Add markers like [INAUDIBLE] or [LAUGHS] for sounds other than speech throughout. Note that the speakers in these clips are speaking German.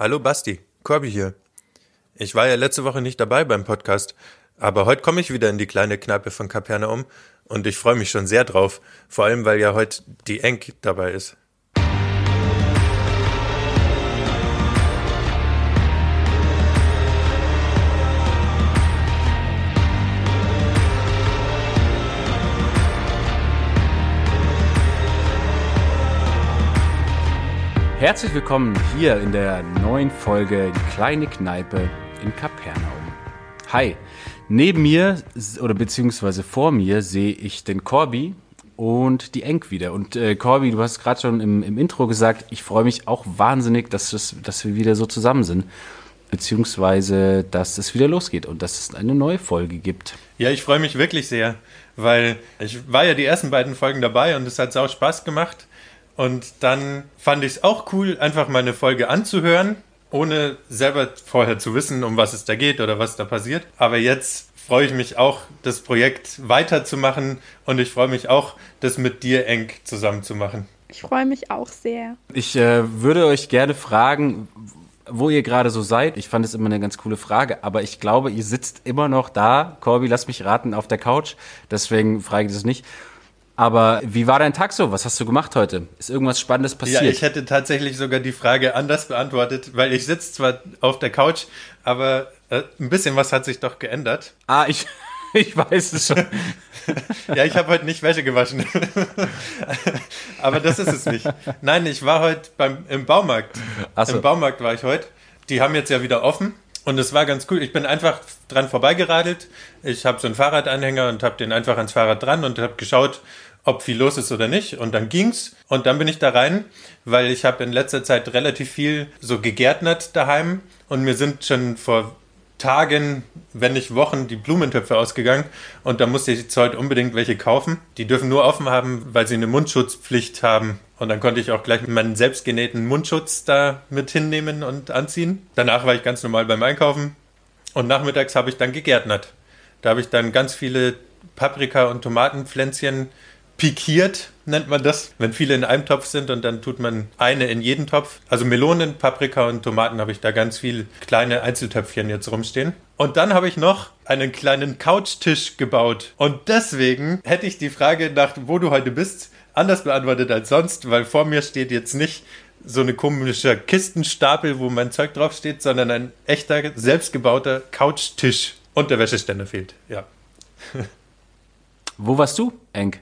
Hallo Basti, Corby hier. Ich war ja letzte Woche nicht dabei beim Podcast, aber heute komme ich wieder in die kleine Kneipe von Kapernaum und ich freue mich schon sehr drauf, vor allem weil ja heute die Enk dabei ist. Herzlich willkommen hier in der neuen Folge Die kleine Kneipe in Kapernaum. Hi, neben mir oder beziehungsweise vor mir sehe ich den Corby und die Enk wieder. Und äh, Corby, du hast gerade schon im, im, Intro gesagt, ich freue mich auch wahnsinnig, dass, das, dass wir wieder so zusammen sind. Beziehungsweise, dass es wieder losgeht und dass es eine neue Folge gibt. Ja, ich freue mich wirklich sehr, weil ich war ja die ersten beiden Folgen dabei und es hat auch Spaß gemacht. Und dann fand ich es auch cool, einfach mal eine Folge anzuhören, ohne selber vorher zu wissen, um was es da geht oder was da passiert. Aber jetzt freue ich mich auch, das Projekt weiterzumachen und ich freue mich auch, das mit dir eng zusammen zu machen. Ich freue mich auch sehr. Ich äh, würde euch gerne fragen, wo ihr gerade so seid. Ich fand es immer eine ganz coole Frage, aber ich glaube, ihr sitzt immer noch da. Corby, lass mich raten, auf der Couch. Deswegen frage ich das nicht. Aber wie war dein Tag so? Was hast du gemacht heute? Ist irgendwas Spannendes passiert? Ja, ich hätte tatsächlich sogar die Frage anders beantwortet, weil ich sitze zwar auf der Couch, aber äh, ein bisschen was hat sich doch geändert. Ah, ich, [LAUGHS] ich weiß es schon. [LAUGHS] ja, ich habe heute nicht Wäsche gewaschen. [LAUGHS] aber das ist es nicht. Nein, ich war heute beim, im Baumarkt. Ach so. Im Baumarkt war ich heute. Die haben jetzt ja wieder offen. Und es war ganz cool. Ich bin einfach dran vorbeigeradelt. Ich habe so einen Fahrradanhänger und habe den einfach ans Fahrrad dran und habe geschaut, ob viel los ist oder nicht. Und dann ging's. Und dann bin ich da rein, weil ich habe in letzter Zeit relativ viel so gegärtnert daheim. Und mir sind schon vor Tagen, wenn nicht Wochen, die Blumentöpfe ausgegangen. Und da musste ich jetzt heute unbedingt welche kaufen. Die dürfen nur offen haben, weil sie eine Mundschutzpflicht haben. Und dann konnte ich auch gleich meinen selbstgenähten Mundschutz da mit hinnehmen und anziehen. Danach war ich ganz normal beim Einkaufen. Und nachmittags habe ich dann gegärtnert. Da habe ich dann ganz viele Paprika- und Tomatenpflänzchen pikiert, nennt man das, wenn viele in einem Topf sind und dann tut man eine in jeden Topf. Also Melonen, Paprika und Tomaten habe ich da ganz viel kleine Einzeltöpfchen jetzt rumstehen. Und dann habe ich noch einen kleinen Couchtisch gebaut. Und deswegen hätte ich die Frage nach, wo du heute bist, anders beantwortet als sonst, weil vor mir steht jetzt nicht so eine komische Kistenstapel, wo mein Zeug draufsteht, sondern ein echter, selbstgebauter Couchtisch. Und der Wäscheständer fehlt, ja. Wo warst du, Enk?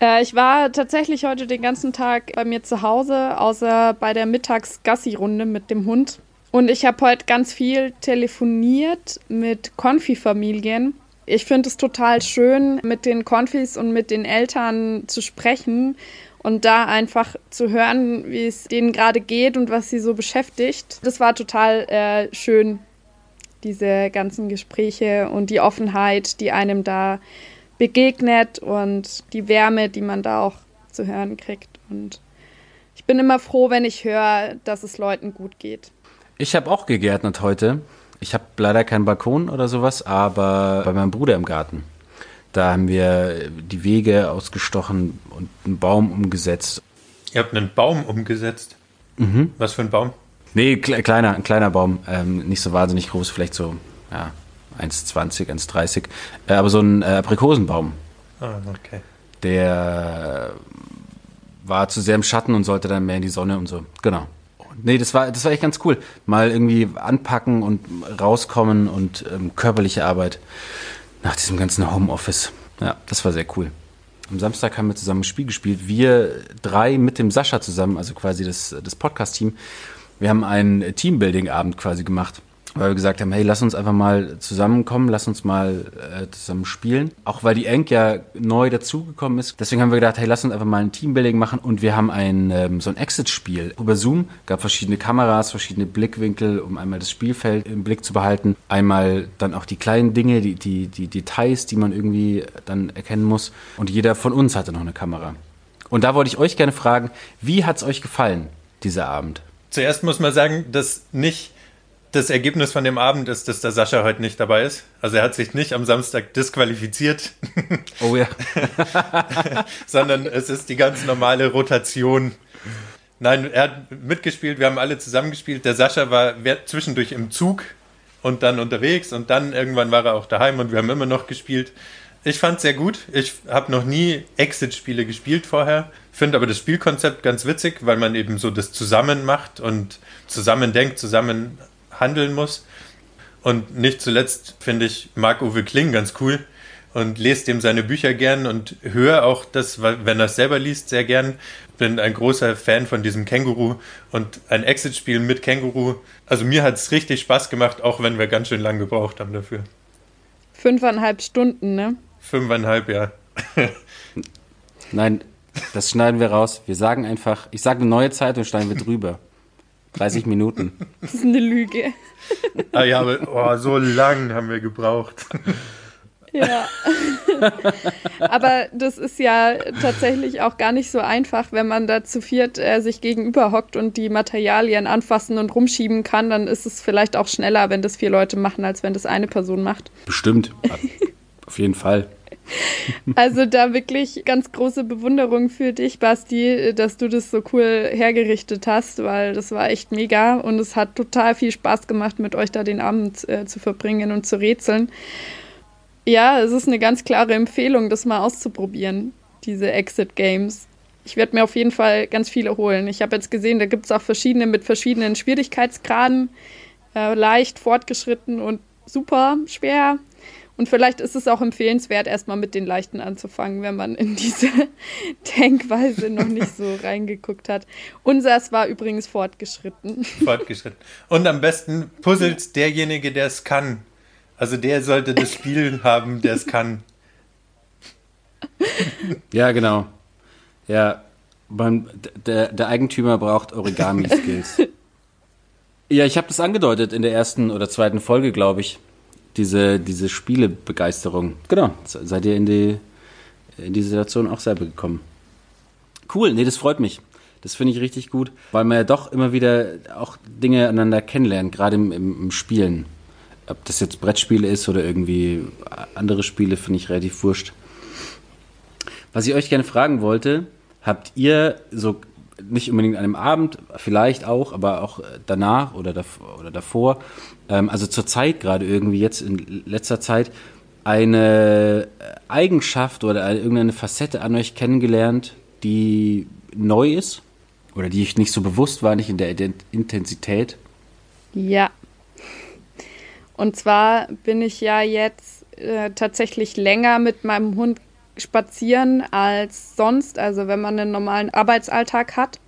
Äh, ich war tatsächlich heute den ganzen Tag bei mir zu Hause, außer bei der Mittags-Gassi-Runde mit dem Hund. Und ich habe heute ganz viel telefoniert mit Konfi-Familien. Ich finde es total schön, mit den Konfis und mit den Eltern zu sprechen und da einfach zu hören, wie es denen gerade geht und was sie so beschäftigt. Das war total äh, schön, diese ganzen Gespräche und die Offenheit, die einem da begegnet und die Wärme, die man da auch zu hören kriegt. Und ich bin immer froh, wenn ich höre, dass es Leuten gut geht. Ich habe auch gegärtnet heute. Ich habe leider keinen Balkon oder sowas, aber bei meinem Bruder im Garten. Da haben wir die Wege ausgestochen und einen Baum umgesetzt. Ihr habt einen Baum umgesetzt? Mhm. Was für ein Baum? Nee, kleiner, ein kleiner Baum. Ähm, nicht so wahnsinnig groß, vielleicht so, ja, 1,20, 1,30. Äh, aber so ein äh, Aprikosenbaum. Ah, okay. Der war zu sehr im Schatten und sollte dann mehr in die Sonne und so. Genau. Nee, das war, das war echt ganz cool. Mal irgendwie anpacken und rauskommen und ähm, körperliche Arbeit nach diesem ganzen Homeoffice. Ja, das war sehr cool. Am Samstag haben wir zusammen ein Spiel gespielt. Wir drei mit dem Sascha zusammen, also quasi das, das Podcast-Team. Wir haben einen Teambuilding-Abend quasi gemacht weil wir gesagt haben, hey, lass uns einfach mal zusammenkommen, lass uns mal äh, zusammen spielen. Auch weil die Enk ja neu dazugekommen ist. Deswegen haben wir gedacht, hey, lass uns einfach mal ein Teambuilding machen und wir haben ein ähm, so ein Exit-Spiel über Zoom. Gab verschiedene Kameras, verschiedene Blickwinkel, um einmal das Spielfeld im Blick zu behalten. Einmal dann auch die kleinen Dinge, die, die, die Details, die man irgendwie dann erkennen muss. Und jeder von uns hatte noch eine Kamera. Und da wollte ich euch gerne fragen, wie hat's euch gefallen, dieser Abend? Zuerst muss man sagen, dass nicht das Ergebnis von dem Abend ist, dass der Sascha heute nicht dabei ist. Also er hat sich nicht am Samstag disqualifiziert. [LAUGHS] Oh ja. [LAUGHS] sondern es ist die ganz normale Rotation. Nein, er hat mitgespielt, wir haben alle zusammengespielt. Der Sascha war zwischendurch im Zug und dann unterwegs und dann irgendwann war er auch daheim und wir haben immer noch gespielt. Ich fand es sehr gut. Ich habe noch nie Exit-Spiele gespielt vorher, finde aber das Spielkonzept ganz witzig, weil man eben so das zusammen macht und zusammen denkt, zusammen handeln muss. Und nicht zuletzt finde ich Marc-Uwe Kling ganz cool und lese dem seine Bücher gern und höre auch das, wenn er es selber liest, sehr gern. Bin ein großer Fan von diesem Känguru und ein Exit-Spiel mit Känguru. Also mir hat es richtig Spaß gemacht, auch wenn wir ganz schön lang gebraucht haben dafür. Fünfeinhalb Stunden, ne? Fünfeinhalb, ja. [LAUGHS] Nein, das schneiden wir raus. Wir sagen einfach, ich sage eine neue Zeit und schneiden wir drüber. 30 Minuten. Das ist eine Lüge. Ah ja, aber oh, so lang haben wir gebraucht. Ja. Aber das ist ja tatsächlich auch gar nicht so einfach, wenn man da zu viert äh, sich gegenüber hockt und die Materialien anfassen und rumschieben kann, dann ist es vielleicht auch schneller, wenn das vier Leute machen, als wenn das eine Person macht. Bestimmt. Auf jeden Fall. Also da wirklich ganz große Bewunderung für dich, Basti, dass du das so cool hergerichtet hast, weil das war echt mega und es hat total viel Spaß gemacht, mit euch da den Abend äh, zu verbringen und zu rätseln. Ja, es ist eine ganz klare Empfehlung, das mal auszuprobieren, diese Exit Games. Ich werde mir auf jeden Fall ganz viele holen. Ich habe jetzt gesehen, da gibt es auch verschiedene mit verschiedenen Schwierigkeitsgraden. Äh, leicht, fortgeschritten und super schwer. Und vielleicht ist es auch empfehlenswert, erstmal mit den leichten anzufangen, wenn man in diese [LAUGHS] Denkweise noch nicht so reingeguckt hat. Unseres war übrigens fortgeschritten. Fortgeschritten. Und am besten puzzelt derjenige, der es kann. Also der sollte das Spiel [LAUGHS] haben, der es kann. Ja, genau. Ja, man, der, der Eigentümer braucht Origami-Skills. [LAUGHS] ja, ich habe das angedeutet in der ersten oder zweiten Folge, glaube ich. Diese, diese Spielebegeisterung. Genau, seid ihr in die, in die Situation auch selber gekommen. Cool, nee, das freut mich. Das finde ich richtig gut, weil man ja doch immer wieder auch Dinge aneinander kennenlernt, gerade im, im, im Spielen ob das jetzt Brettspiele ist oder irgendwie andere Spiele, finde ich relativ wurscht. Was ich euch gerne fragen wollte, habt ihr so nicht unbedingt an einem Abend, vielleicht auch, aber auch danach oder, davor, oder davor, ähm, also zur Zeit gerade irgendwie jetzt in letzter Zeit, eine Eigenschaft oder eine, irgendeine Facette an euch kennengelernt, die neu ist oder die ich nicht so bewusst war, nicht in der Intensität? Ja, und zwar bin ich ja jetzt äh, tatsächlich länger mit meinem Hund spazieren als sonst, also wenn man einen normalen Arbeitsalltag hat.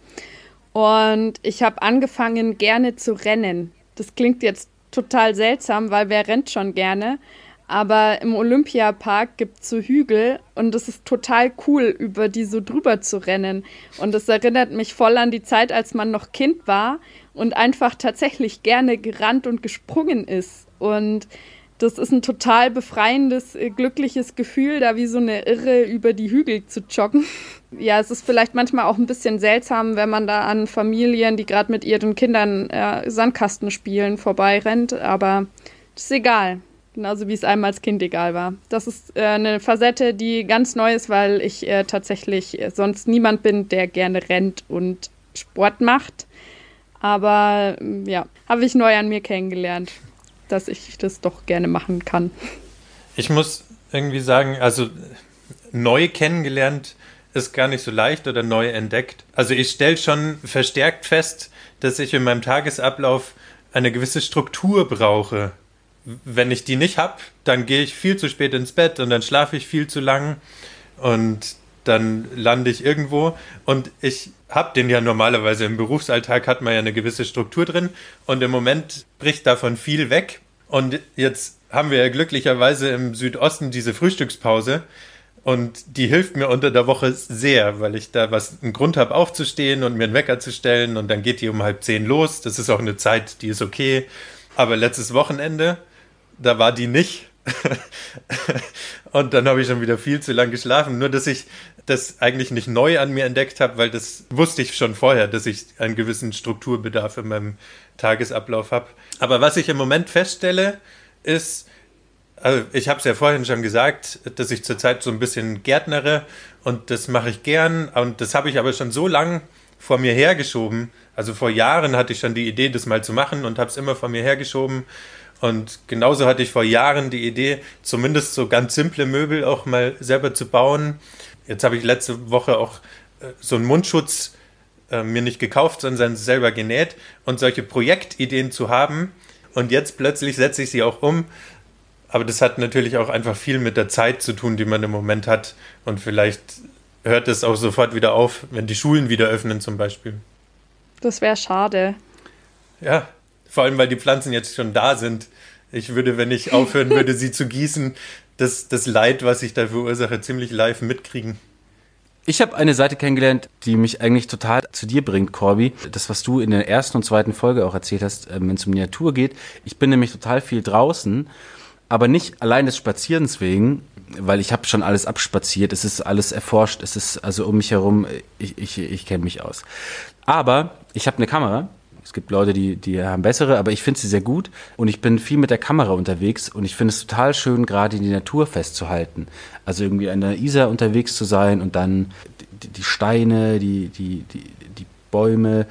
Und ich habe angefangen, gerne zu rennen. Das klingt jetzt total seltsam, weil wer rennt schon gerne? Aber im Olympiapark gibt es so Hügel und es ist total cool, über die so drüber zu rennen. Und das erinnert mich voll an die Zeit, als man noch Kind war und einfach tatsächlich gerne gerannt und gesprungen ist. Und das ist ein total befreiendes, äh, glückliches Gefühl, da wie so eine Irre über die Hügel zu joggen. [LAUGHS] Ja, es ist vielleicht manchmal auch ein bisschen seltsam, wenn man da an Familien, die gerade mit ihren Kindern äh, Sandkasten spielen, vorbeirennt, aber das ist egal. Genauso wie es einem als Kind egal war. Das ist äh, eine Facette, die ganz neu ist, weil ich äh, tatsächlich äh, sonst niemand bin, der gerne rennt und Sport macht. Aber ja, habe ich neu an mir kennengelernt dass ich das doch gerne machen kann. Ich muss irgendwie sagen, also neu kennengelernt ist gar nicht so leicht oder neu entdeckt. Also ich stelle schon verstärkt fest, dass ich in meinem Tagesablauf eine gewisse Struktur brauche. Wenn ich die nicht habe, dann gehe ich viel zu spät ins Bett und dann schlafe ich viel zu lang und dann lande ich irgendwo und ich habe den ja normalerweise im Berufsalltag hat man ja eine gewisse Struktur drin und im Moment bricht davon viel weg und jetzt haben wir ja glücklicherweise im Südosten diese Frühstückspause und die hilft mir unter der Woche sehr, weil ich da was einen Grund habe aufzustehen und mir einen Wecker zu stellen und dann geht die um halb zehn los. Das ist auch eine Zeit, die ist okay. Aber letztes Wochenende, da war die nicht. [LAUGHS] und dann habe ich schon wieder viel zu lang geschlafen. Nur, dass ich das eigentlich nicht neu an mir entdeckt habe, weil das wusste ich schon vorher, dass ich einen gewissen Strukturbedarf in meinem Tagesablauf habe. Aber was ich im Moment feststelle, ist, also ich habe es ja vorhin schon gesagt, dass ich zurzeit so ein bisschen gärtnere und das mache ich gern und das habe ich aber schon so lang vor mir hergeschoben. Also vor Jahren hatte ich schon die Idee, das mal zu machen und habe es immer vor mir hergeschoben. Und genauso hatte ich vor Jahren die Idee, zumindest so ganz simple Möbel auch mal selber zu bauen. Jetzt habe ich letzte Woche auch äh, so einen Mundschutz äh, mir nicht gekauft, sondern selber genäht. Und solche Projektideen zu haben, und jetzt plötzlich setze ich sie auch um. Aber das hat natürlich auch einfach viel mit der Zeit zu tun, die man im Moment hat. Und vielleicht hört es auch sofort wieder auf, wenn die Schulen wieder öffnen zum Beispiel. Das wäre schade. Ja, vor allem, weil die Pflanzen jetzt schon da sind. Ich würde, wenn ich aufhören würde, sie zu gießen, das, das Leid, was ich da verursache, ziemlich live mitkriegen. Ich habe eine Seite kennengelernt, die mich eigentlich total zu dir bringt, Corby. Das, was du in der ersten und zweiten Folge auch erzählt hast, ähm, wenn es um die Natur geht. Ich bin nämlich total viel draußen, aber nicht allein des Spazierens wegen, weil ich habe schon alles abspaziert. Es ist alles erforscht. Es ist also um mich herum. Ich, ich, ich kenne mich aus. Aber ich habe eine Kamera es gibt Leute, die, die haben bessere, aber ich finde sie sehr gut und ich bin viel mit der Kamera unterwegs und ich finde es total schön, gerade die Natur festzuhalten. Also irgendwie an der Isar unterwegs zu sein und dann die, die Steine, die, die, die, die Bäume,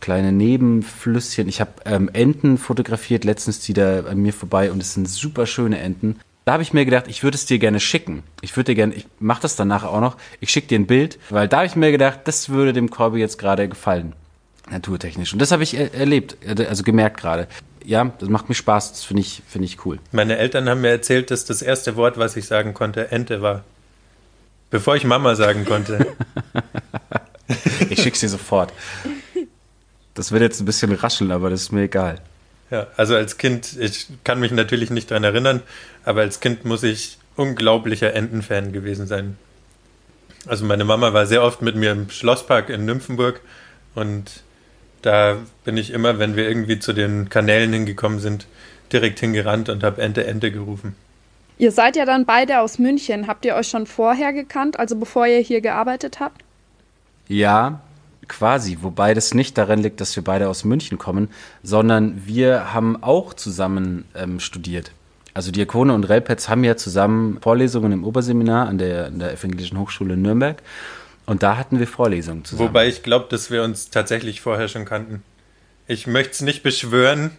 kleine Nebenflüsschen. Ich habe ähm, Enten fotografiert, letztens die da an mir vorbei und es sind super schöne Enten. Da habe ich mir gedacht, ich würde es dir gerne schicken. Ich würde dir gerne, ich mache das danach auch noch. Ich schicke dir ein Bild, weil da habe ich mir gedacht, das würde dem Corby jetzt gerade gefallen naturtechnisch. Und das habe ich er erlebt, also gemerkt gerade. Ja, das macht mir Spaß, das finde ich, find ich cool. Meine Eltern haben mir erzählt, dass das erste Wort, was ich sagen konnte, Ente war. Bevor ich Mama sagen konnte. [LAUGHS] ich schick's dir sofort. Das wird jetzt ein bisschen rascheln, aber das ist mir egal. Ja, also als Kind, ich kann mich natürlich nicht daran erinnern, aber als Kind muss ich unglaublicher Entenfan gewesen sein. Also meine Mama war sehr oft mit mir im Schlosspark in Nymphenburg und da bin ich immer, wenn wir irgendwie zu den Kanälen hingekommen sind, direkt hingerannt und habe Ente, Ente gerufen. Ihr seid ja dann beide aus München. Habt ihr euch schon vorher gekannt, also bevor ihr hier gearbeitet habt? Ja, quasi. Wobei das nicht daran liegt, dass wir beide aus München kommen, sondern wir haben auch zusammen ähm, studiert. Also Diakone und Relpetz haben ja zusammen Vorlesungen im Oberseminar an der, an der Evangelischen Hochschule Nürnberg. Und da hatten wir Vorlesungen zusammen. Wobei ich glaube, dass wir uns tatsächlich vorher schon kannten. Ich möchte es nicht beschwören,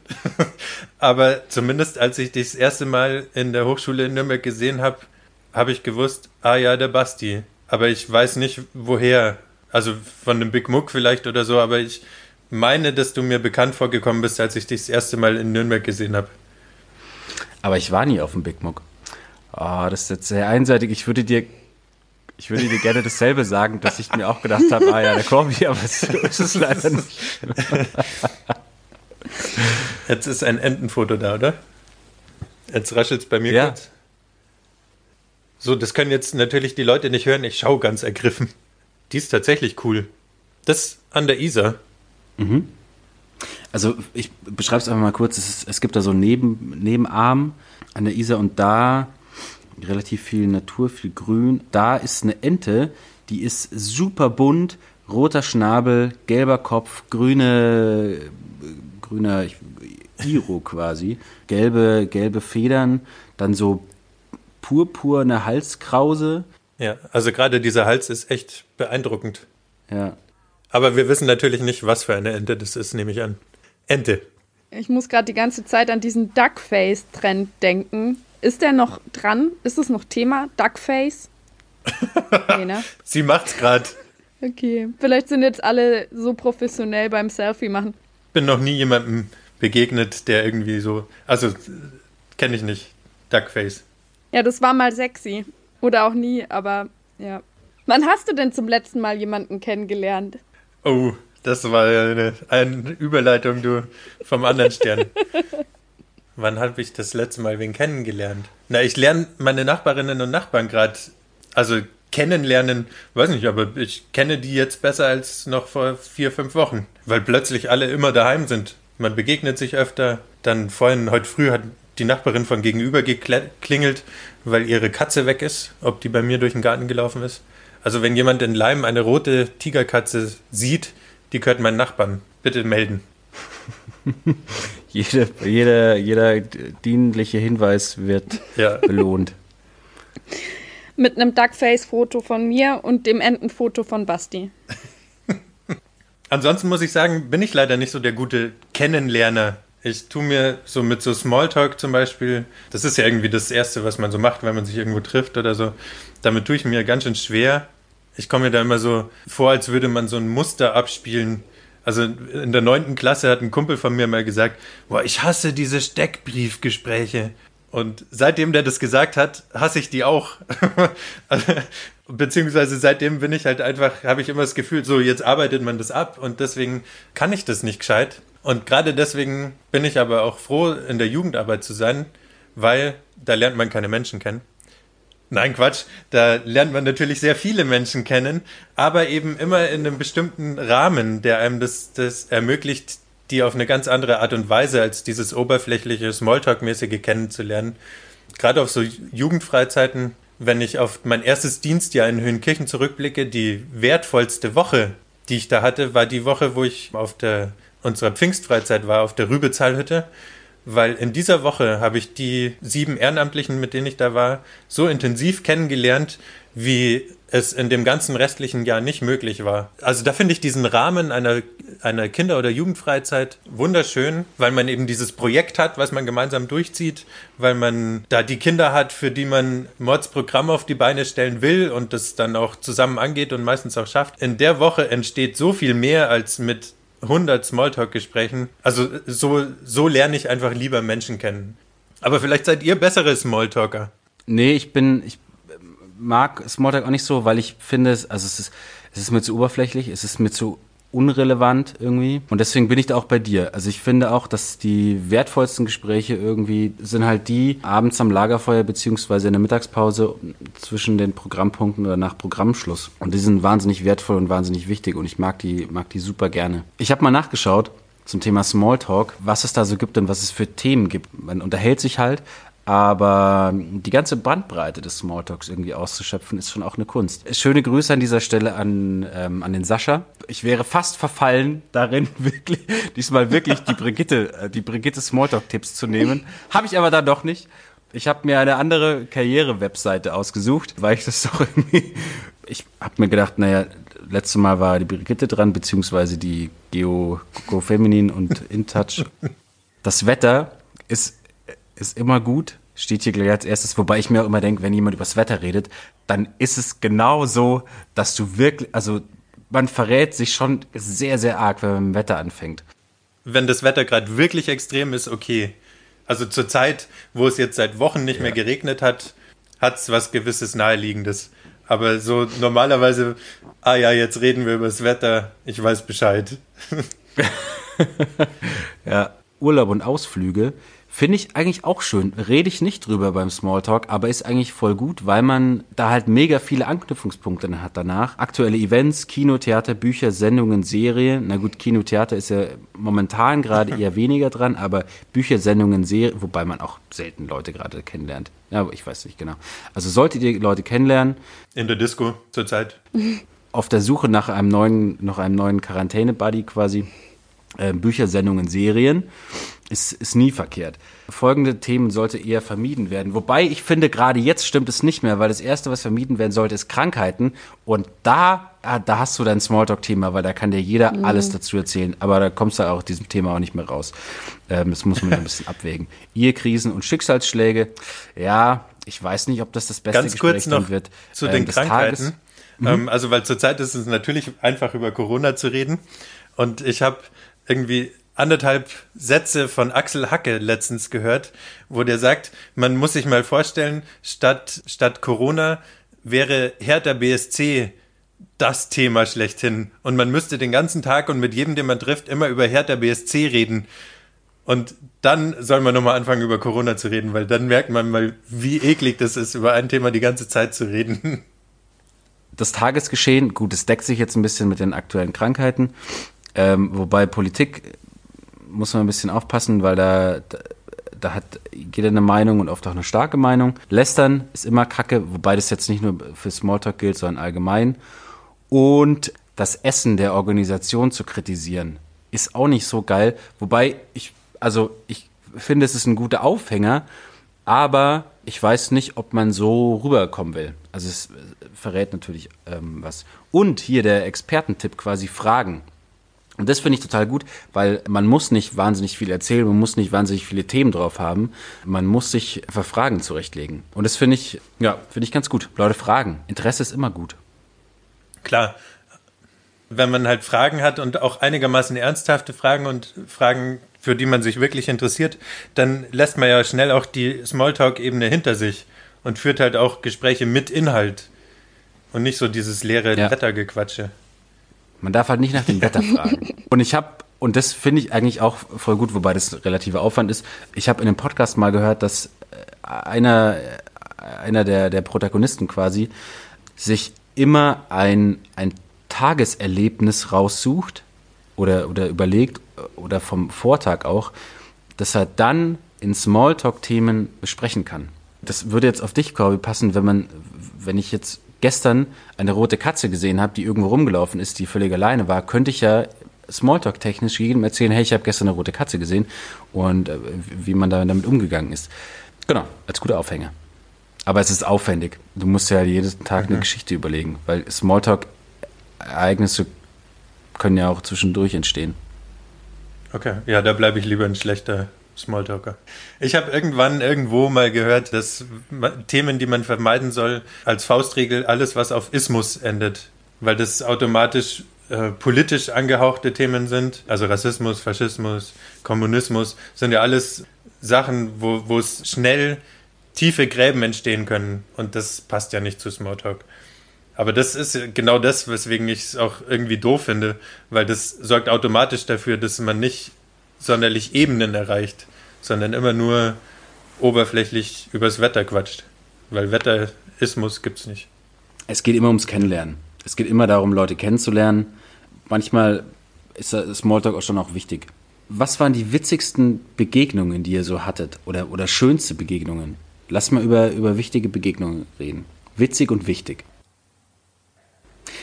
[LAUGHS] aber zumindest als ich dich das erste Mal in der Hochschule in Nürnberg gesehen habe, habe ich gewusst, ah ja, der Basti. Aber ich weiß nicht, woher. Also von dem Big Muck vielleicht oder so, aber ich meine, dass du mir bekannt vorgekommen bist, als ich dich das erste Mal in Nürnberg gesehen habe. Aber ich war nie auf dem Big Muck. Oh, das ist jetzt sehr einseitig. Ich würde dir ich würde dir gerne dasselbe sagen, dass ich mir auch gedacht habe, ah ja, der Corby, [LAUGHS] aber so ist es leider nicht. Jetzt ist ein Entenfoto da, oder? Jetzt raschelt es bei mir ja. kurz. So, das können jetzt natürlich die Leute nicht hören. Ich schaue ganz ergriffen. Die ist tatsächlich cool. Das an der Isar. Mhm. Also ich beschreibe es einfach mal kurz. Es, ist, es gibt da so einen Neben, Nebenarm an der Isar und da relativ viel Natur, viel Grün. Da ist eine Ente, die ist super bunt, roter Schnabel, gelber Kopf, grüne, grüner Iro quasi, gelbe, gelbe Federn, dann so purpurne Halskrause. Ja, also gerade dieser Hals ist echt beeindruckend. Ja. Aber wir wissen natürlich nicht, was für eine Ente das ist, nehme ich an. Ente. Ich muss gerade die ganze Zeit an diesen Duckface-Trend denken. Ist der noch dran? Ist es noch Thema? Duckface? [LAUGHS] nee, ne? Sie macht's gerade. Okay, vielleicht sind jetzt alle so professionell beim Selfie machen. Bin noch nie jemandem begegnet, der irgendwie so, also kenne ich nicht, Duckface. Ja, das war mal sexy. Oder auch nie, aber ja. Wann hast du denn zum letzten Mal jemanden kennengelernt? Oh, das war eine, eine Überleitung, du, vom anderen Stern. [LAUGHS] Wann habe ich das letzte Mal wen kennengelernt? Na, ich lerne meine Nachbarinnen und Nachbarn gerade, also kennenlernen, weiß nicht, aber ich kenne die jetzt besser als noch vor vier, fünf Wochen, weil plötzlich alle immer daheim sind. Man begegnet sich öfter. Dann vorhin, heute früh hat die Nachbarin von gegenüber geklingelt, weil ihre Katze weg ist, ob die bei mir durch den Garten gelaufen ist. Also wenn jemand in Leim eine rote Tigerkatze sieht, die gehört meinen Nachbarn. Bitte melden. [LAUGHS] Jede, jeder, jeder dienliche Hinweis wird ja. belohnt. Mit einem Duckface-Foto von mir und dem Entenfoto von Basti. [LAUGHS] Ansonsten muss ich sagen, bin ich leider nicht so der gute Kennenlerner. Ich tue mir so mit so Smalltalk zum Beispiel, das ist ja irgendwie das Erste, was man so macht, wenn man sich irgendwo trifft oder so. Damit tue ich mir ganz schön schwer. Ich komme mir da immer so vor, als würde man so ein Muster abspielen. Also in der neunten Klasse hat ein Kumpel von mir mal gesagt, boah, ich hasse diese Steckbriefgespräche. Und seitdem der das gesagt hat, hasse ich die auch. [LAUGHS] Beziehungsweise seitdem bin ich halt einfach, habe ich immer das Gefühl, so jetzt arbeitet man das ab und deswegen kann ich das nicht gescheit. Und gerade deswegen bin ich aber auch froh, in der Jugendarbeit zu sein, weil da lernt man keine Menschen kennen. Nein, Quatsch, da lernt man natürlich sehr viele Menschen kennen, aber eben immer in einem bestimmten Rahmen, der einem das, das ermöglicht, die auf eine ganz andere Art und Weise als dieses oberflächliche Smalltalk-mäßige kennenzulernen. Gerade auf so Jugendfreizeiten, wenn ich auf mein erstes Dienstjahr in Höhenkirchen zurückblicke, die wertvollste Woche, die ich da hatte, war die Woche, wo ich auf der unserer Pfingstfreizeit war, auf der Rübezahlhütte weil in dieser Woche habe ich die sieben Ehrenamtlichen, mit denen ich da war, so intensiv kennengelernt, wie es in dem ganzen restlichen Jahr nicht möglich war. Also da finde ich diesen Rahmen einer, einer Kinder- oder Jugendfreizeit wunderschön, weil man eben dieses Projekt hat, was man gemeinsam durchzieht, weil man da die Kinder hat, für die man Mordsprogramm auf die Beine stellen will und das dann auch zusammen angeht und meistens auch schafft. In der Woche entsteht so viel mehr als mit 100 Smalltalk-Gesprächen. Also so, so lerne ich einfach lieber Menschen kennen. Aber vielleicht seid ihr bessere Smalltalker. Nee, ich bin, ich mag Smalltalk auch nicht so, weil ich finde, also es ist, es ist mir zu oberflächlich, es ist mir zu unrelevant irgendwie. Und deswegen bin ich da auch bei dir. Also ich finde auch, dass die wertvollsten Gespräche irgendwie sind halt die abends am Lagerfeuer beziehungsweise in der Mittagspause zwischen den Programmpunkten oder nach Programmschluss. Und die sind wahnsinnig wertvoll und wahnsinnig wichtig und ich mag die, mag die super gerne. Ich habe mal nachgeschaut zum Thema Smalltalk, was es da so gibt und was es für Themen gibt. Man unterhält sich halt, aber die ganze Bandbreite des Smalltalks irgendwie auszuschöpfen, ist schon auch eine Kunst. Schöne Grüße an dieser Stelle an, ähm, an den Sascha. Ich wäre fast verfallen, darin [LAUGHS] wirklich, diesmal wirklich die Brigitte, äh, die Brigitte Smalltalk-Tipps zu nehmen. Habe ich aber dann doch nicht. Ich habe mir eine andere Karriere-Webseite ausgesucht, weil ich das [LAUGHS] doch irgendwie. Ich habe mir gedacht, naja, letztes Mal war die Brigitte dran, beziehungsweise die Geo Go Feminin und InTouch. Das Wetter ist ist immer gut, steht hier gleich als erstes, wobei ich mir auch immer denke, wenn jemand über das Wetter redet, dann ist es genau so, dass du wirklich, also man verrät sich schon sehr, sehr arg, wenn man mit dem Wetter anfängt. Wenn das Wetter gerade wirklich extrem ist, okay. Also zur Zeit, wo es jetzt seit Wochen nicht ja. mehr geregnet hat, hat es was gewisses Naheliegendes. Aber so normalerweise, ah ja, jetzt reden wir über das Wetter, ich weiß Bescheid. [LAUGHS] ja, Urlaub und Ausflüge Finde ich eigentlich auch schön. Rede ich nicht drüber beim Smalltalk, aber ist eigentlich voll gut, weil man da halt mega viele Anknüpfungspunkte hat danach. Aktuelle Events, Kino, Theater, Bücher, Sendungen, Serien. Na gut, Kino, Theater ist ja momentan gerade eher [LAUGHS] weniger dran, aber Bücher, Sendungen, Serien, wobei man auch selten Leute gerade kennenlernt. Ja, aber ich weiß nicht genau. Also solltet ihr Leute kennenlernen. In der Disco zurzeit. Auf der Suche nach einem neuen, noch einem neuen Quarantäne-Buddy quasi. Äh, Bücher, Sendungen, Serien ist, ist nie verkehrt. Folgende Themen sollte eher vermieden werden. Wobei ich finde, gerade jetzt stimmt es nicht mehr, weil das Erste, was vermieden werden sollte, ist Krankheiten. Und da, ah, da hast du dein Smalltalk-Thema, weil da kann dir jeder mhm. alles dazu erzählen. Aber da kommst du auch diesem Thema auch nicht mehr raus. Ähm, das muss man ein bisschen [LAUGHS] abwägen. Ehekrisen und Schicksalsschläge. Ja, ich weiß nicht, ob das das beste Ganz Gespräch kurz noch wird. Zu ähm, den Krankheiten. Mhm. Ähm, also, weil zurzeit ist es natürlich einfach über Corona zu reden. Und ich habe irgendwie anderthalb Sätze von Axel Hacke letztens gehört, wo der sagt, man muss sich mal vorstellen, statt, statt Corona wäre Hertha BSC das Thema schlechthin. Und man müsste den ganzen Tag und mit jedem, den man trifft, immer über Hertha BSC reden. Und dann soll man nochmal anfangen, über Corona zu reden, weil dann merkt man mal, wie eklig das ist, über ein Thema die ganze Zeit zu reden. Das Tagesgeschehen, gut, es deckt sich jetzt ein bisschen mit den aktuellen Krankheiten, ähm, wobei Politik muss man ein bisschen aufpassen, weil da, da, da hat jeder eine Meinung und oft auch eine starke Meinung. Lästern ist immer kacke, wobei das jetzt nicht nur für Smalltalk gilt, sondern allgemein. Und das Essen der Organisation zu kritisieren, ist auch nicht so geil. Wobei ich, also ich finde, es ist ein guter Aufhänger, aber ich weiß nicht, ob man so rüberkommen will. Also es verrät natürlich ähm, was. Und hier der Expertentipp quasi Fragen. Und das finde ich total gut, weil man muss nicht wahnsinnig viel erzählen, man muss nicht wahnsinnig viele Themen drauf haben. Man muss sich einfach Fragen zurechtlegen. Und das finde ich, ja, finde ich ganz gut. Leute fragen. Interesse ist immer gut. Klar. Wenn man halt Fragen hat und auch einigermaßen ernsthafte Fragen und Fragen, für die man sich wirklich interessiert, dann lässt man ja schnell auch die Smalltalk-Ebene hinter sich und führt halt auch Gespräche mit Inhalt und nicht so dieses leere ja. Man darf halt nicht nach dem [LAUGHS] Wetter fragen. Und ich habe, und das finde ich eigentlich auch voll gut, wobei das relativer Aufwand ist, ich habe in einem Podcast mal gehört, dass äh, einer, äh, einer der, der Protagonisten quasi sich immer ein, ein Tageserlebnis raussucht oder, oder überlegt oder vom Vortag auch, dass er dann in Smalltalk-Themen besprechen kann. Das würde jetzt auf dich, Corby, passen, wenn man, wenn ich jetzt gestern eine rote Katze gesehen habe, die irgendwo rumgelaufen ist, die völlig alleine war, könnte ich ja Smalltalk-technisch jedem erzählen, hey, ich habe gestern eine rote Katze gesehen und äh, wie man da damit umgegangen ist. Genau, als guter Aufhänger. Aber es ist aufwendig. Du musst ja jeden Tag mhm. eine Geschichte überlegen, weil Smalltalk-Ereignisse können ja auch zwischendurch entstehen. Okay, ja, da bleibe ich lieber ein schlechter Smalltalker. Ich habe irgendwann irgendwo mal gehört, dass Themen, die man vermeiden soll, als Faustregel alles, was auf Ismus endet, weil das automatisch äh, politisch angehauchte Themen sind. Also Rassismus, Faschismus, Kommunismus sind ja alles Sachen, wo, es schnell tiefe Gräben entstehen können. Und das passt ja nicht zu Smalltalk. Aber das ist genau das, weswegen ich es auch irgendwie doof finde, weil das sorgt automatisch dafür, dass man nicht sonderlich Ebenen erreicht, sondern immer nur oberflächlich übers Wetter quatscht. Weil Wetterismus gibt es nicht. Es geht immer ums Kennenlernen. Es geht immer darum, Leute kennenzulernen. Manchmal ist Smalltalk auch schon auch wichtig. Was waren die witzigsten Begegnungen, die ihr so hattet? Oder, oder schönste Begegnungen? Lass mal über, über wichtige Begegnungen reden. Witzig und wichtig.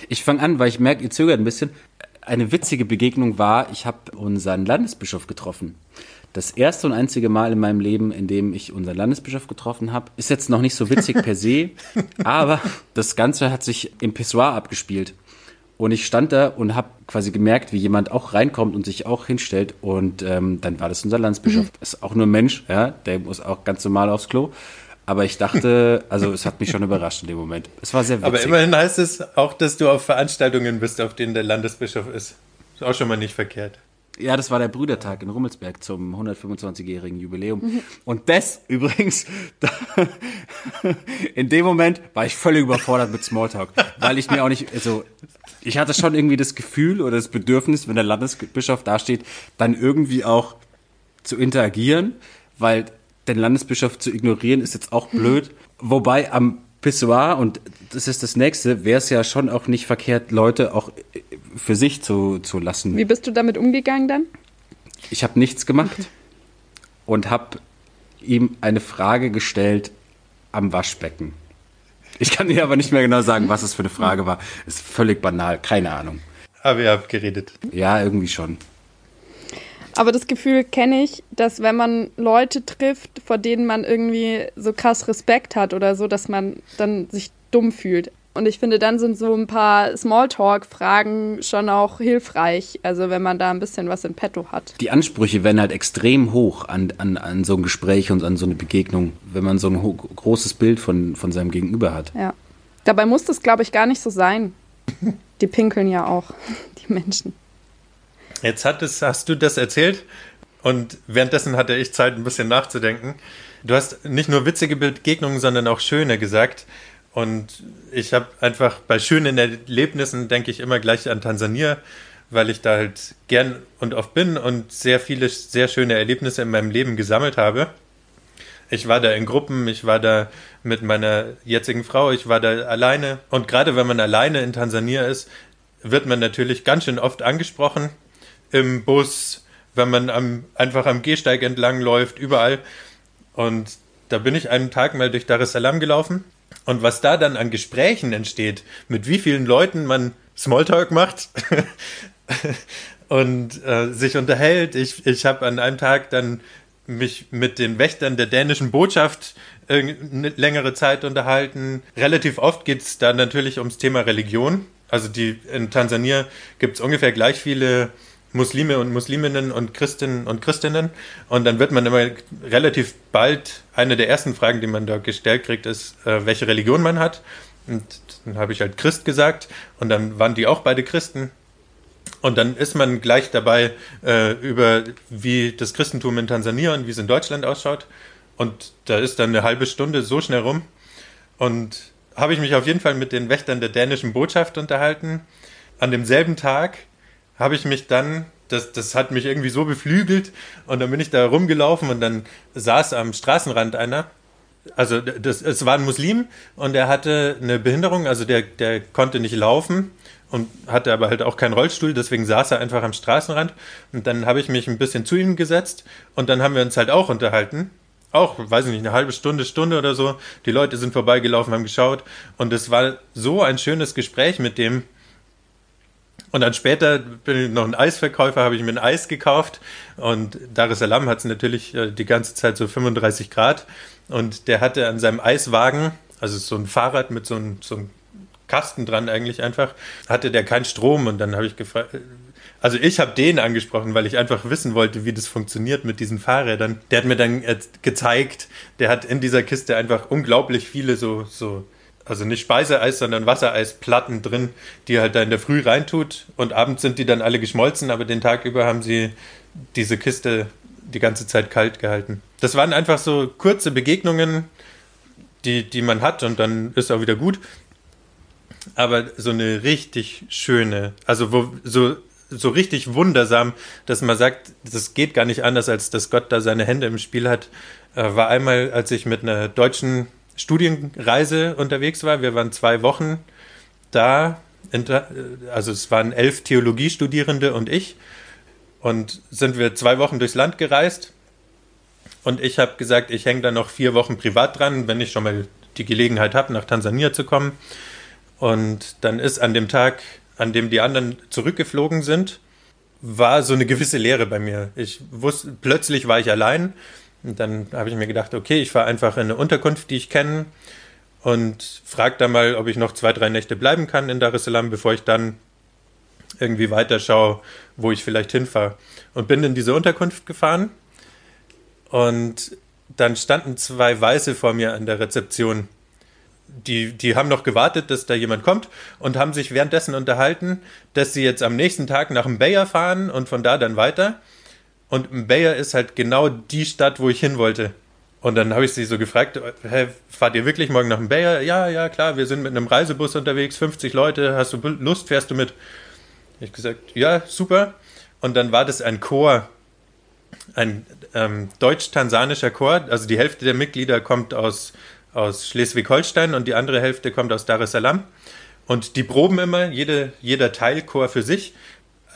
Ich fange an, weil ich merke, ihr zögert ein bisschen. Eine witzige Begegnung war, ich habe unseren Landesbischof getroffen. Das erste und einzige Mal in meinem Leben, in dem ich unseren Landesbischof getroffen habe, ist jetzt noch nicht so witzig per se, [LAUGHS] aber das Ganze hat sich im Pissoir abgespielt. Und ich stand da und habe quasi gemerkt, wie jemand auch reinkommt und sich auch hinstellt. Und ähm, dann war das unser Landesbischof. Mhm. Ist auch nur ein Mensch, ja, der muss auch ganz normal aufs Klo. Aber ich dachte, [LAUGHS] also es hat mich schon überrascht in dem Moment. Es war sehr witzig. Aber immerhin heißt es auch, dass du auf Veranstaltungen bist, auf denen der Landesbischof ist. Ist auch schon mal nicht verkehrt. Ja, das war der Brüdertag in Rummelsberg zum 125-jährigen Jubiläum. Und das [LAUGHS] übrigens, da, in dem Moment war ich völlig überfordert mit Smalltalk, weil ich mir auch nicht, also ich hatte schon irgendwie das Gefühl oder das Bedürfnis, wenn der Landesbischof dasteht, dann irgendwie auch zu interagieren, weil den Landesbischof zu ignorieren ist jetzt auch blöd. Wobei am Pissoir, und das ist das nächste, wäre es ja schon auch nicht verkehrt, Leute auch für sich zu, zu lassen. Wie bist du damit umgegangen dann? Ich habe nichts gemacht okay. und habe ihm eine Frage gestellt am Waschbecken. Ich kann dir aber nicht mehr genau sagen, was es für eine Frage war. Ist völlig banal, keine Ahnung. Aber ihr habt geredet. Ja, irgendwie schon. Aber das Gefühl kenne ich, dass wenn man Leute trifft, vor denen man irgendwie so krass Respekt hat oder so, dass man dann sich dumm fühlt. Und ich finde, dann sind so ein paar Smalltalk-Fragen schon auch hilfreich, also wenn man da ein bisschen was in petto hat. Die Ansprüche werden halt extrem hoch an, an, an so ein Gespräch und an so eine Begegnung, wenn man so ein großes Bild von, von seinem Gegenüber hat. Ja. Dabei muss das, glaube ich, gar nicht so sein. [LAUGHS] Die pinkeln ja auch, die Menschen. Jetzt hat es, hast du das erzählt und währenddessen hatte ich Zeit, ein bisschen nachzudenken. Du hast nicht nur witzige Begegnungen, sondern auch schöne gesagt. Und ich habe einfach bei schönen Erlebnissen denke ich immer gleich an Tansania, weil ich da halt gern und oft bin und sehr viele sehr schöne Erlebnisse in meinem Leben gesammelt habe. Ich war da in Gruppen, ich war da mit meiner jetzigen Frau, ich war da alleine. Und gerade wenn man alleine in Tansania ist, wird man natürlich ganz schön oft angesprochen im Bus, wenn man am, einfach am Gehsteig entlang läuft, überall. Und da bin ich einen Tag mal durch Dar es Salaam gelaufen. Und was da dann an Gesprächen entsteht, mit wie vielen Leuten man Smalltalk macht [LAUGHS] und äh, sich unterhält. Ich, ich habe an einem Tag dann mich mit den Wächtern der dänischen Botschaft eine längere Zeit unterhalten. Relativ oft geht es da natürlich ums Thema Religion. Also die in Tansania gibt es ungefähr gleich viele Muslime und Musliminnen und Christinnen und Christinnen. Und dann wird man immer relativ bald, eine der ersten Fragen, die man da gestellt kriegt, ist, äh, welche Religion man hat. Und dann habe ich halt Christ gesagt und dann waren die auch beide Christen. Und dann ist man gleich dabei äh, über, wie das Christentum in Tansania und wie es in Deutschland ausschaut. Und da ist dann eine halbe Stunde so schnell rum. Und habe ich mich auf jeden Fall mit den Wächtern der dänischen Botschaft unterhalten. An demselben Tag habe ich mich dann, das, das hat mich irgendwie so beflügelt, und dann bin ich da rumgelaufen und dann saß am Straßenrand einer. Also das, es war ein Muslim und er hatte eine Behinderung, also der, der konnte nicht laufen und hatte aber halt auch keinen Rollstuhl, deswegen saß er einfach am Straßenrand. Und dann habe ich mich ein bisschen zu ihm gesetzt und dann haben wir uns halt auch unterhalten auch, weiß ich nicht, eine halbe Stunde, Stunde oder so. Die Leute sind vorbeigelaufen, haben geschaut und es war so ein schönes Gespräch mit dem. Und dann später bin ich noch ein Eisverkäufer, habe ich mir ein Eis gekauft. Und Dar es Salaam hat es natürlich äh, die ganze Zeit so 35 Grad. Und der hatte an seinem Eiswagen, also so ein Fahrrad mit so einem, so einem Kasten dran eigentlich einfach, hatte der keinen Strom. Und dann habe ich gefragt, also ich habe den angesprochen, weil ich einfach wissen wollte, wie das funktioniert mit diesen Fahrrädern. Der hat mir dann gezeigt, der hat in dieser Kiste einfach unglaublich viele so, so also nicht Speiseeis, sondern Wassereisplatten drin, die halt da in der Früh reintut und abends sind die dann alle geschmolzen, aber den Tag über haben sie diese Kiste die ganze Zeit kalt gehalten. Das waren einfach so kurze Begegnungen, die, die man hat und dann ist auch wieder gut. Aber so eine richtig schöne, also wo so so richtig wundersam, dass man sagt, das geht gar nicht anders, als dass Gott da seine Hände im Spiel hat, äh, war einmal, als ich mit einer deutschen Studienreise unterwegs war. Wir waren zwei Wochen da, also es waren elf Theologiestudierende und ich, und sind wir zwei Wochen durchs Land gereist. Und ich habe gesagt, ich hänge da noch vier Wochen privat dran, wenn ich schon mal die Gelegenheit habe, nach Tansania zu kommen. Und dann ist an dem Tag an dem die anderen zurückgeflogen sind, war so eine gewisse Leere bei mir. Ich wusste, plötzlich war ich allein. Und dann habe ich mir gedacht, okay, ich fahre einfach in eine Unterkunft, die ich kenne und frage da mal, ob ich noch zwei, drei Nächte bleiben kann in Dar es Salaam, bevor ich dann irgendwie weiterschaue, wo ich vielleicht hinfahre. Und bin in diese Unterkunft gefahren und dann standen zwei Weiße vor mir an der Rezeption die, die haben noch gewartet, dass da jemand kommt und haben sich währenddessen unterhalten, dass sie jetzt am nächsten Tag nach Mbeya fahren und von da dann weiter. Und Mbeya ist halt genau die Stadt, wo ich hin wollte. Und dann habe ich sie so gefragt, hey, fahrt ihr wirklich morgen nach Mbeya? Ja, ja, klar, wir sind mit einem Reisebus unterwegs, 50 Leute, hast du Lust, fährst du mit? Ich gesagt, ja, super. Und dann war das ein Chor, ein ähm, deutsch-tansanischer Chor, also die Hälfte der Mitglieder kommt aus aus Schleswig-Holstein und die andere Hälfte kommt aus Dar es Salaam. Und die proben immer, jede, jeder Teilchor für sich.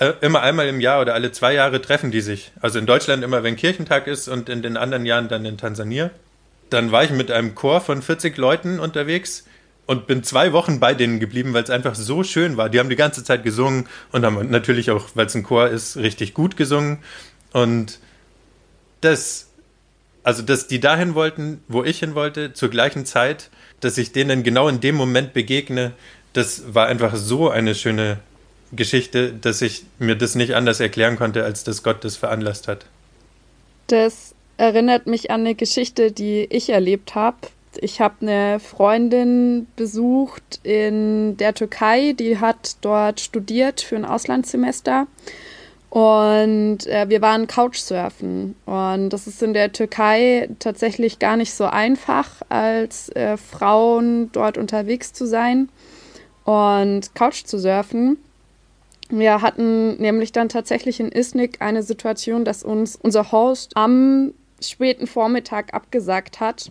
Äh, immer einmal im Jahr oder alle zwei Jahre treffen die sich. Also in Deutschland immer, wenn Kirchentag ist und in den anderen Jahren dann in Tansania. Dann war ich mit einem Chor von 40 Leuten unterwegs und bin zwei Wochen bei denen geblieben, weil es einfach so schön war. Die haben die ganze Zeit gesungen und haben natürlich auch, weil es ein Chor ist, richtig gut gesungen. Und das also dass die dahin wollten, wo ich hin wollte, zur gleichen Zeit, dass ich denen genau in dem Moment begegne, das war einfach so eine schöne Geschichte, dass ich mir das nicht anders erklären konnte, als dass Gott das veranlasst hat. Das erinnert mich an eine Geschichte, die ich erlebt habe. Ich habe eine Freundin besucht in der Türkei, die hat dort studiert für ein Auslandssemester. Und äh, wir waren Couchsurfen. Und das ist in der Türkei tatsächlich gar nicht so einfach, als äh, Frauen dort unterwegs zu sein und Couch zu surfen. Wir hatten nämlich dann tatsächlich in Isnik eine Situation, dass uns unser Host am späten Vormittag abgesagt hat.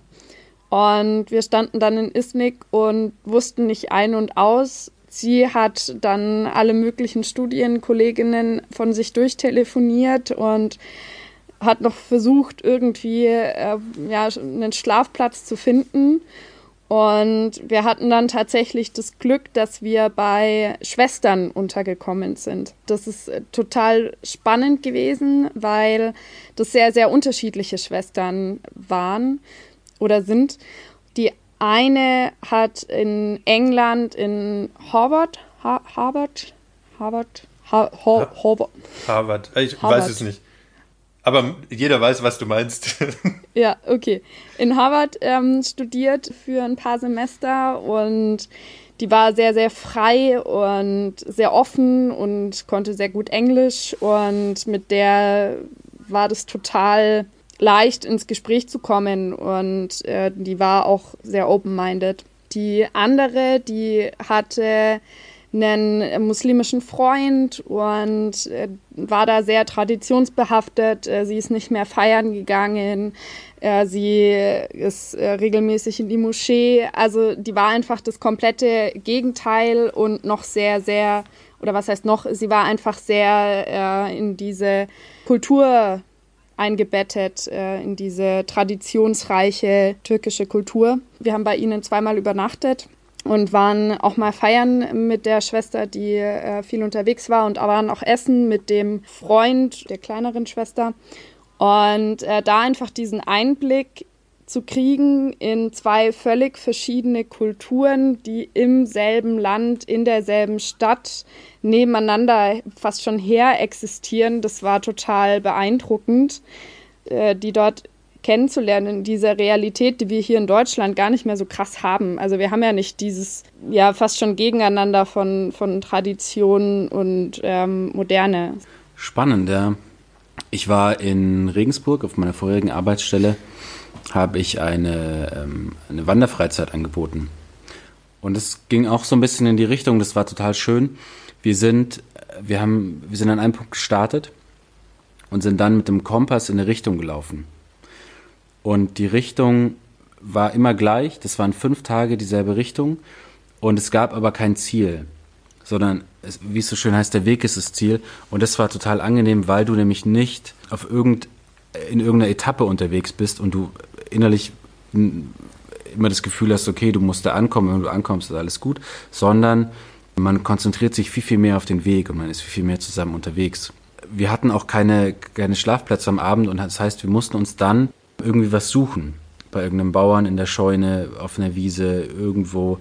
Und wir standen dann in Isnik und wussten nicht ein und aus, Sie hat dann alle möglichen Studienkolleginnen von sich durchtelefoniert und hat noch versucht, irgendwie äh, ja, einen Schlafplatz zu finden. Und wir hatten dann tatsächlich das Glück, dass wir bei Schwestern untergekommen sind. Das ist äh, total spannend gewesen, weil das sehr, sehr unterschiedliche Schwestern waren oder sind. Die eine hat in England in Harvard, ha Harvard, Harvard, Ha ha Harvard. Harvard. Ich Harvard. weiß es nicht. Aber jeder weiß, was du meinst. [LAUGHS] ja, okay. In Harvard ähm, studiert für ein paar Semester und die war sehr, sehr frei und sehr offen und konnte sehr gut Englisch und mit der war das total leicht ins Gespräch zu kommen und äh, die war auch sehr open-minded. Die andere, die hatte einen muslimischen Freund und äh, war da sehr traditionsbehaftet. Äh, sie ist nicht mehr feiern gegangen. Äh, sie ist äh, regelmäßig in die Moschee. Also die war einfach das komplette Gegenteil und noch sehr, sehr, oder was heißt noch, sie war einfach sehr äh, in diese Kultur eingebettet äh, in diese traditionsreiche türkische Kultur. Wir haben bei ihnen zweimal übernachtet und waren auch mal feiern mit der Schwester, die äh, viel unterwegs war und waren auch essen mit dem Freund der kleineren Schwester. Und äh, da einfach diesen Einblick zu kriegen in zwei völlig verschiedene Kulturen, die im selben Land, in derselben Stadt nebeneinander fast schon her existieren. Das war total beeindruckend, äh, die dort kennenzulernen in dieser Realität, die wir hier in Deutschland gar nicht mehr so krass haben. Also wir haben ja nicht dieses, ja, fast schon Gegeneinander von, von Tradition und ähm, Moderne. Spannend, ja. Ich war in Regensburg auf meiner vorherigen Arbeitsstelle habe ich eine, ähm, eine Wanderfreizeit angeboten. Und es ging auch so ein bisschen in die Richtung, das war total schön. Wir sind, wir haben, wir sind an einem Punkt gestartet und sind dann mit dem Kompass in eine Richtung gelaufen. Und die Richtung war immer gleich, das waren fünf Tage dieselbe Richtung und es gab aber kein Ziel, sondern es, wie es so schön heißt, der Weg ist das Ziel. Und das war total angenehm, weil du nämlich nicht auf irgend, in irgendeiner Etappe unterwegs bist und du innerlich immer das Gefühl hast, okay, du musst da ankommen, wenn du ankommst, ist alles gut, sondern man konzentriert sich viel, viel mehr auf den Weg und man ist viel, viel mehr zusammen unterwegs. Wir hatten auch keine, keine Schlafplätze am Abend und das heißt, wir mussten uns dann irgendwie was suchen. Bei irgendeinem Bauern in der Scheune, auf einer Wiese, irgendwo,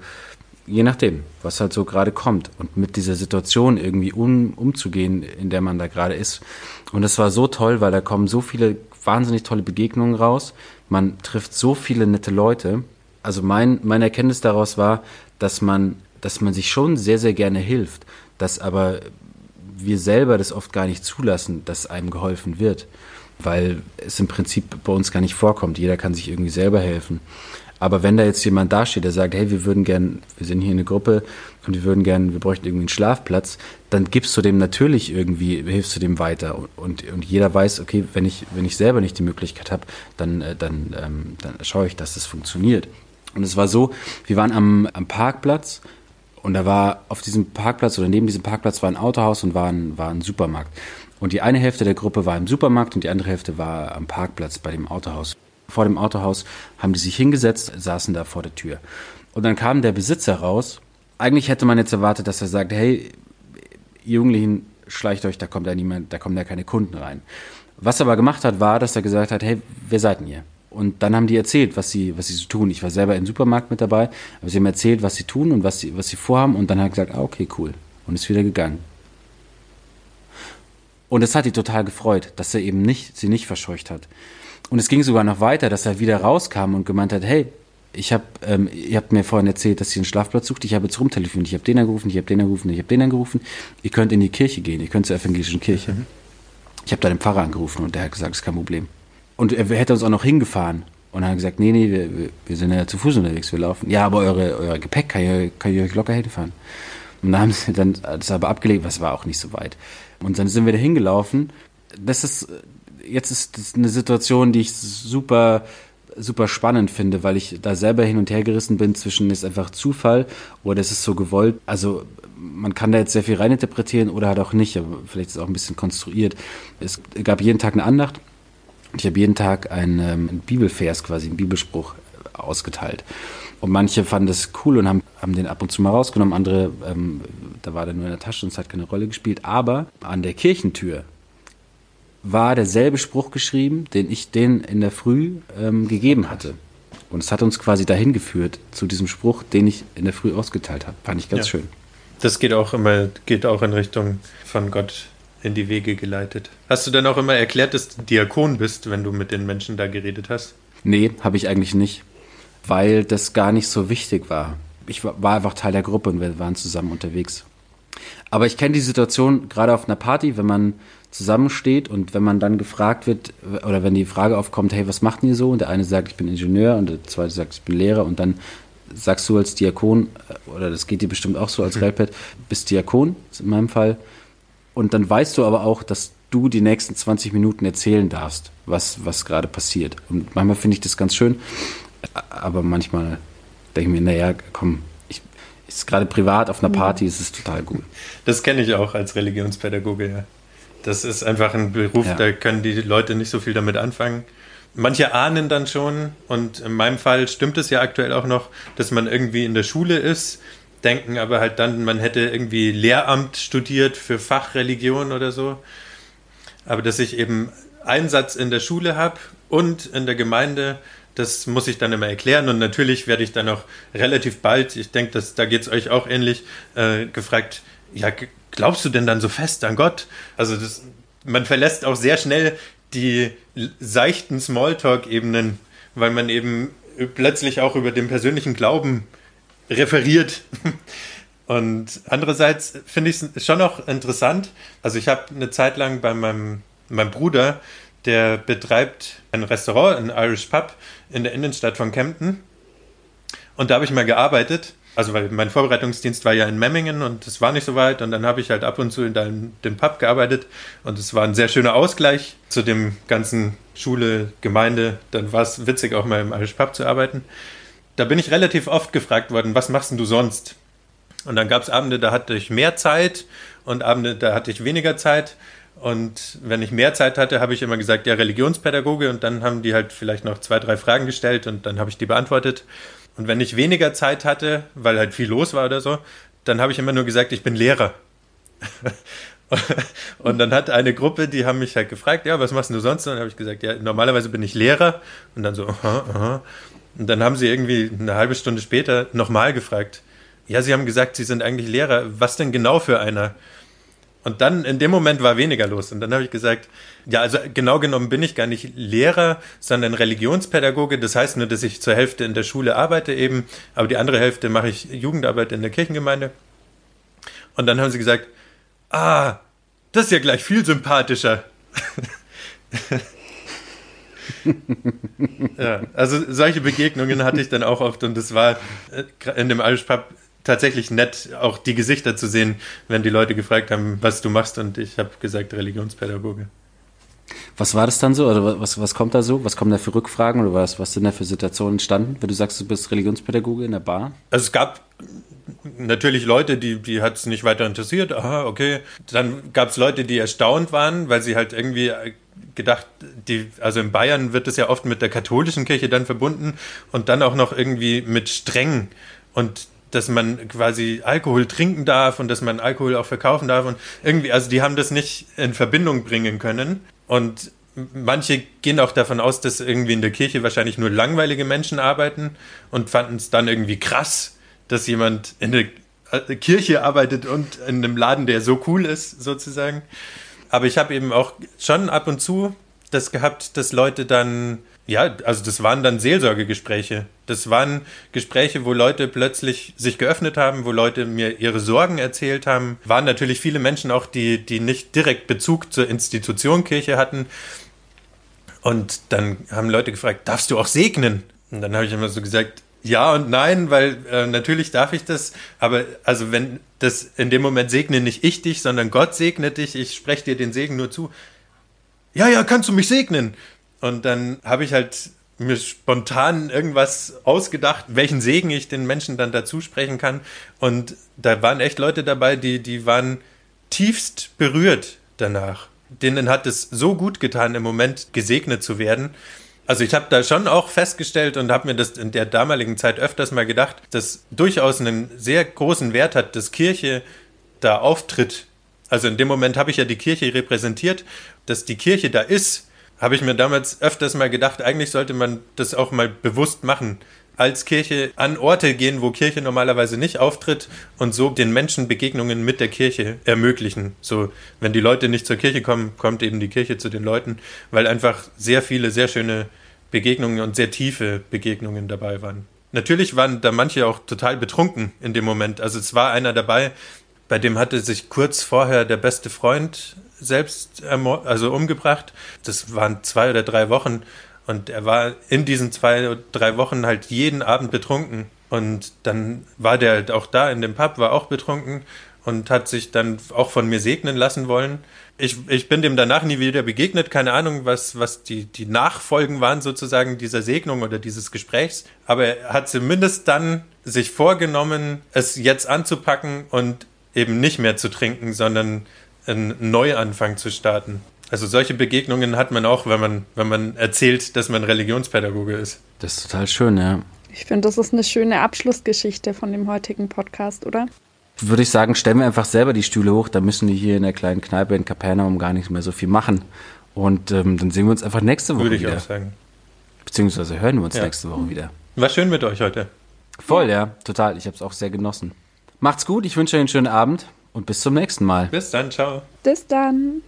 je nachdem, was halt so gerade kommt. Und mit dieser Situation irgendwie um, umzugehen, in der man da gerade ist. Und es war so toll, weil da kommen so viele wahnsinnig tolle Begegnungen raus. Man trifft so viele nette Leute. Also mein, meine Erkenntnis daraus war, dass man, dass man sich schon sehr, sehr gerne hilft, dass aber wir selber das oft gar nicht zulassen, dass einem geholfen wird, weil es im Prinzip bei uns gar nicht vorkommt. Jeder kann sich irgendwie selber helfen. Aber wenn da jetzt jemand dasteht, der sagt, hey, wir würden gern, wir sind hier eine Gruppe und wir würden gern, wir bräuchten irgendwie einen Schlafplatz, dann gibst du dem natürlich irgendwie, hilfst du dem weiter. Und, und jeder weiß, okay, wenn ich, wenn ich selber nicht die Möglichkeit habe, dann, äh, dann, ähm, dann schaue ich, dass das funktioniert. Und es war so, wir waren am, am Parkplatz und da war auf diesem Parkplatz oder neben diesem Parkplatz war ein Autohaus und war ein, war ein Supermarkt. Und die eine Hälfte der Gruppe war im Supermarkt und die andere Hälfte war am Parkplatz bei dem Autohaus vor dem Autohaus, haben die sich hingesetzt, saßen da vor der Tür. Und dann kam der Besitzer raus. Eigentlich hätte man jetzt erwartet, dass er sagt, hey, Jugendlichen, schleicht euch, da kommt ja niemand, da kommen ja keine Kunden rein. Was er aber gemacht hat, war, dass er gesagt hat, hey, wer seid denn ihr? Und dann haben die erzählt, was sie, was sie so tun. Ich war selber im Supermarkt mit dabei, aber sie haben erzählt, was sie tun und was sie, was sie vorhaben. Und dann hat er gesagt, ah, okay, cool. Und ist wieder gegangen. Und es hat die total gefreut, dass er eben nicht, sie nicht verscheucht hat. Und es ging sogar noch weiter, dass er wieder rauskam und gemeint hat, hey, ich habe, ähm, ihr habt mir vorhin erzählt, dass ihr einen Schlafplatz sucht. Ich habe jetzt rumtelefoniert. Ich habe den angerufen, ich habe den angerufen, ich habe den angerufen. Ihr könnt in die Kirche gehen. Ihr könnt zur evangelischen Kirche. Mhm. Ich habe da den Pfarrer angerufen und der hat gesagt, ist kein Problem. Und er hätte uns auch noch hingefahren. Und er hat gesagt, nee, nee, wir, wir sind ja zu Fuß unterwegs, wir laufen. Ja, aber eure, euer Gepäck kann ich, kann ich euch locker hinfahren. Und da haben sie dann das aber abgelegt, was war auch nicht so weit. Und dann sind wir da hingelaufen. Das ist jetzt ist das eine Situation, die ich super super spannend finde, weil ich da selber hin und her gerissen bin zwischen ist einfach Zufall oder ist es so gewollt. Also man kann da jetzt sehr viel reininterpretieren oder halt auch nicht, aber vielleicht ist es auch ein bisschen konstruiert. Es gab jeden Tag eine Andacht. Ich habe jeden Tag einen, ähm, einen Bibelvers, quasi einen Bibelspruch ausgeteilt. Und manche fanden das cool und haben, haben den ab und zu mal rausgenommen. Andere, ähm, da war der nur in der Tasche und es hat keine Rolle gespielt. Aber an der Kirchentür war derselbe Spruch geschrieben, den ich den in der Früh ähm, gegeben hatte. Und es hat uns quasi dahin geführt zu diesem Spruch, den ich in der Früh ausgeteilt habe. Fand ich ganz ja. schön. Das geht auch immer, geht auch in Richtung von Gott in die Wege geleitet. Hast du dann auch immer erklärt, dass du Diakon bist, wenn du mit den Menschen da geredet hast? Nee, habe ich eigentlich nicht, weil das gar nicht so wichtig war. Ich war einfach Teil der Gruppe und wir waren zusammen unterwegs. Aber ich kenne die Situation gerade auf einer Party, wenn man zusammensteht und wenn man dann gefragt wird oder wenn die Frage aufkommt, hey, was macht ihr so? Und der eine sagt, ich bin Ingenieur und der zweite sagt, ich bin Lehrer und dann sagst du als Diakon, äh, oder das geht dir bestimmt auch so als mhm. Relpet, bist Diakon, in meinem Fall. Und dann weißt du aber auch, dass du die nächsten 20 Minuten erzählen darfst, was, was gerade passiert. Und manchmal finde ich das ganz schön, aber manchmal denke ich mir, naja, komm, ich, ist gerade privat auf einer Party, ist es total gut. Das kenne ich auch als Religionspädagoge, ja. Das ist einfach ein Beruf, ja. da können die Leute nicht so viel damit anfangen. Manche ahnen dann schon, und in meinem Fall stimmt es ja aktuell auch noch, dass man irgendwie in der Schule ist, denken aber halt dann, man hätte irgendwie Lehramt studiert für Fachreligion oder so. Aber dass ich eben Einsatz in der Schule habe und in der Gemeinde, das muss ich dann immer erklären. Und natürlich werde ich dann auch relativ bald, ich denke, da geht es euch auch ähnlich, äh, gefragt, ja, glaubst du denn dann so fest an Gott? Also das, man verlässt auch sehr schnell die seichten Smalltalk-Ebenen, weil man eben plötzlich auch über den persönlichen Glauben referiert. [LAUGHS] Und andererseits finde ich es schon auch interessant. Also ich habe eine Zeit lang bei meinem, meinem Bruder, der betreibt ein Restaurant, ein Irish Pub in der Innenstadt von Kempten. Und da habe ich mal gearbeitet. Also weil mein Vorbereitungsdienst war ja in Memmingen und es war nicht so weit. Und dann habe ich halt ab und zu in dem, dem Pub gearbeitet. Und es war ein sehr schöner Ausgleich zu dem ganzen Schule, Gemeinde. Dann war es witzig, auch mal im Irish Pub zu arbeiten da bin ich relativ oft gefragt worden, was machst denn du sonst? Und dann gab es Abende, da hatte ich mehr Zeit und Abende, da hatte ich weniger Zeit. Und wenn ich mehr Zeit hatte, habe ich immer gesagt, ja, Religionspädagoge. Und dann haben die halt vielleicht noch zwei, drei Fragen gestellt und dann habe ich die beantwortet. Und wenn ich weniger Zeit hatte, weil halt viel los war oder so, dann habe ich immer nur gesagt, ich bin Lehrer. [LAUGHS] und dann hat eine Gruppe, die haben mich halt gefragt, ja, was machst du sonst? Und dann habe ich gesagt, ja, normalerweise bin ich Lehrer. Und dann so, aha, aha. Und dann haben sie irgendwie eine halbe Stunde später nochmal gefragt, ja, sie haben gesagt, sie sind eigentlich Lehrer, was denn genau für einer? Und dann in dem Moment war weniger los. Und dann habe ich gesagt, ja, also genau genommen bin ich gar nicht Lehrer, sondern Religionspädagoge. Das heißt nur, dass ich zur Hälfte in der Schule arbeite eben, aber die andere Hälfte mache ich Jugendarbeit in der Kirchengemeinde. Und dann haben sie gesagt, ah, das ist ja gleich viel sympathischer. [LAUGHS] ja, also solche Begegnungen hatte ich dann auch oft und es war äh, in dem Irish tatsächlich nett, auch die Gesichter zu sehen, wenn die Leute gefragt haben, was du machst und ich habe gesagt Religionspädagoge. Was war das dann so? Oder was, was kommt da so? Was kommen da für Rückfragen oder was, was sind da für Situationen entstanden, wenn du sagst, du bist Religionspädagoge in der Bar? Also es gab natürlich Leute, die, die hat es nicht weiter interessiert. Aha, okay. Dann gab es Leute, die erstaunt waren, weil sie halt irgendwie gedacht, die, also in Bayern wird es ja oft mit der katholischen Kirche dann verbunden und dann auch noch irgendwie mit streng und dass man quasi Alkohol trinken darf und dass man Alkohol auch verkaufen darf und irgendwie, also die haben das nicht in Verbindung bringen können und manche gehen auch davon aus, dass irgendwie in der Kirche wahrscheinlich nur langweilige Menschen arbeiten und fanden es dann irgendwie krass, dass jemand in der äh, Kirche arbeitet und in einem Laden, der so cool ist, sozusagen. Aber ich habe eben auch schon ab und zu das gehabt, dass Leute dann, ja, also das waren dann Seelsorgegespräche. Das waren Gespräche, wo Leute plötzlich sich geöffnet haben, wo Leute mir ihre Sorgen erzählt haben. Waren natürlich viele Menschen auch, die, die nicht direkt Bezug zur Institution Kirche hatten. Und dann haben Leute gefragt, darfst du auch segnen? Und dann habe ich immer so gesagt, ja und nein, weil äh, natürlich darf ich das, aber also wenn das in dem Moment segne nicht ich dich, sondern Gott segnet dich, ich spreche dir den Segen nur zu. Ja, ja, kannst du mich segnen? Und dann habe ich halt mir spontan irgendwas ausgedacht, welchen Segen ich den Menschen dann dazu sprechen kann. Und da waren echt Leute dabei, die, die waren tiefst berührt danach. Denen hat es so gut getan, im Moment gesegnet zu werden. Also ich habe da schon auch festgestellt und habe mir das in der damaligen Zeit öfters mal gedacht, dass durchaus einen sehr großen Wert hat, dass Kirche da auftritt. Also in dem Moment habe ich ja die Kirche repräsentiert, dass die Kirche da ist, habe ich mir damals öfters mal gedacht, eigentlich sollte man das auch mal bewusst machen. als Kirche an Orte gehen, wo Kirche normalerweise nicht auftritt und so den Menschen Begegnungen mit der Kirche ermöglichen. So, wenn die Leute nicht zur Kirche kommen, kommt eben die Kirche zu den Leuten, weil einfach sehr viele, sehr schöne Begegnungen und sehr tiefe Begegnungen dabei waren. Natürlich waren da manche auch total betrunken in dem Moment. Also es war einer dabei, bei dem hatte sich kurz vorher der beste Freund selbst also umgebracht. Das waren zwei oder drei Wochen und er war in diesen zwei oder drei Wochen halt jeden Abend betrunken. Und dann war der halt auch da in dem Pub, war auch betrunken und hat sich dann auch von mir segnen lassen wollen. Ich, ich bin dem danach nie wieder begegnet, keine Ahnung, was, was die, die Nachfolgen waren sozusagen dieser Segnung oder dieses Gesprächs. Aber er hat zumindest dann sich vorgenommen, es jetzt anzupacken und eben nicht mehr zu trinken, sondern einen Neuanfang zu starten. Also solche Begegnungen hat man auch, wenn man, wenn man erzählt, dass man Religionspädagoge ist. Das ist total schön, ja. Ich finde, das ist eine schöne Abschlussgeschichte von dem heutigen Podcast, oder? Würde ich sagen, stellen wir einfach selber die Stühle hoch, da müssen die hier in der kleinen Kneipe in Kapernaum gar nicht mehr so viel machen. Und ähm, dann sehen wir uns einfach nächste Woche wieder. Würde ich auch sagen. Beziehungsweise hören wir uns ja. nächste Woche wieder. War schön mit euch heute. Voll, ja, total. Ich habe es auch sehr genossen. Macht's gut, ich wünsche euch einen schönen Abend und bis zum nächsten Mal. Bis dann, ciao. Bis dann.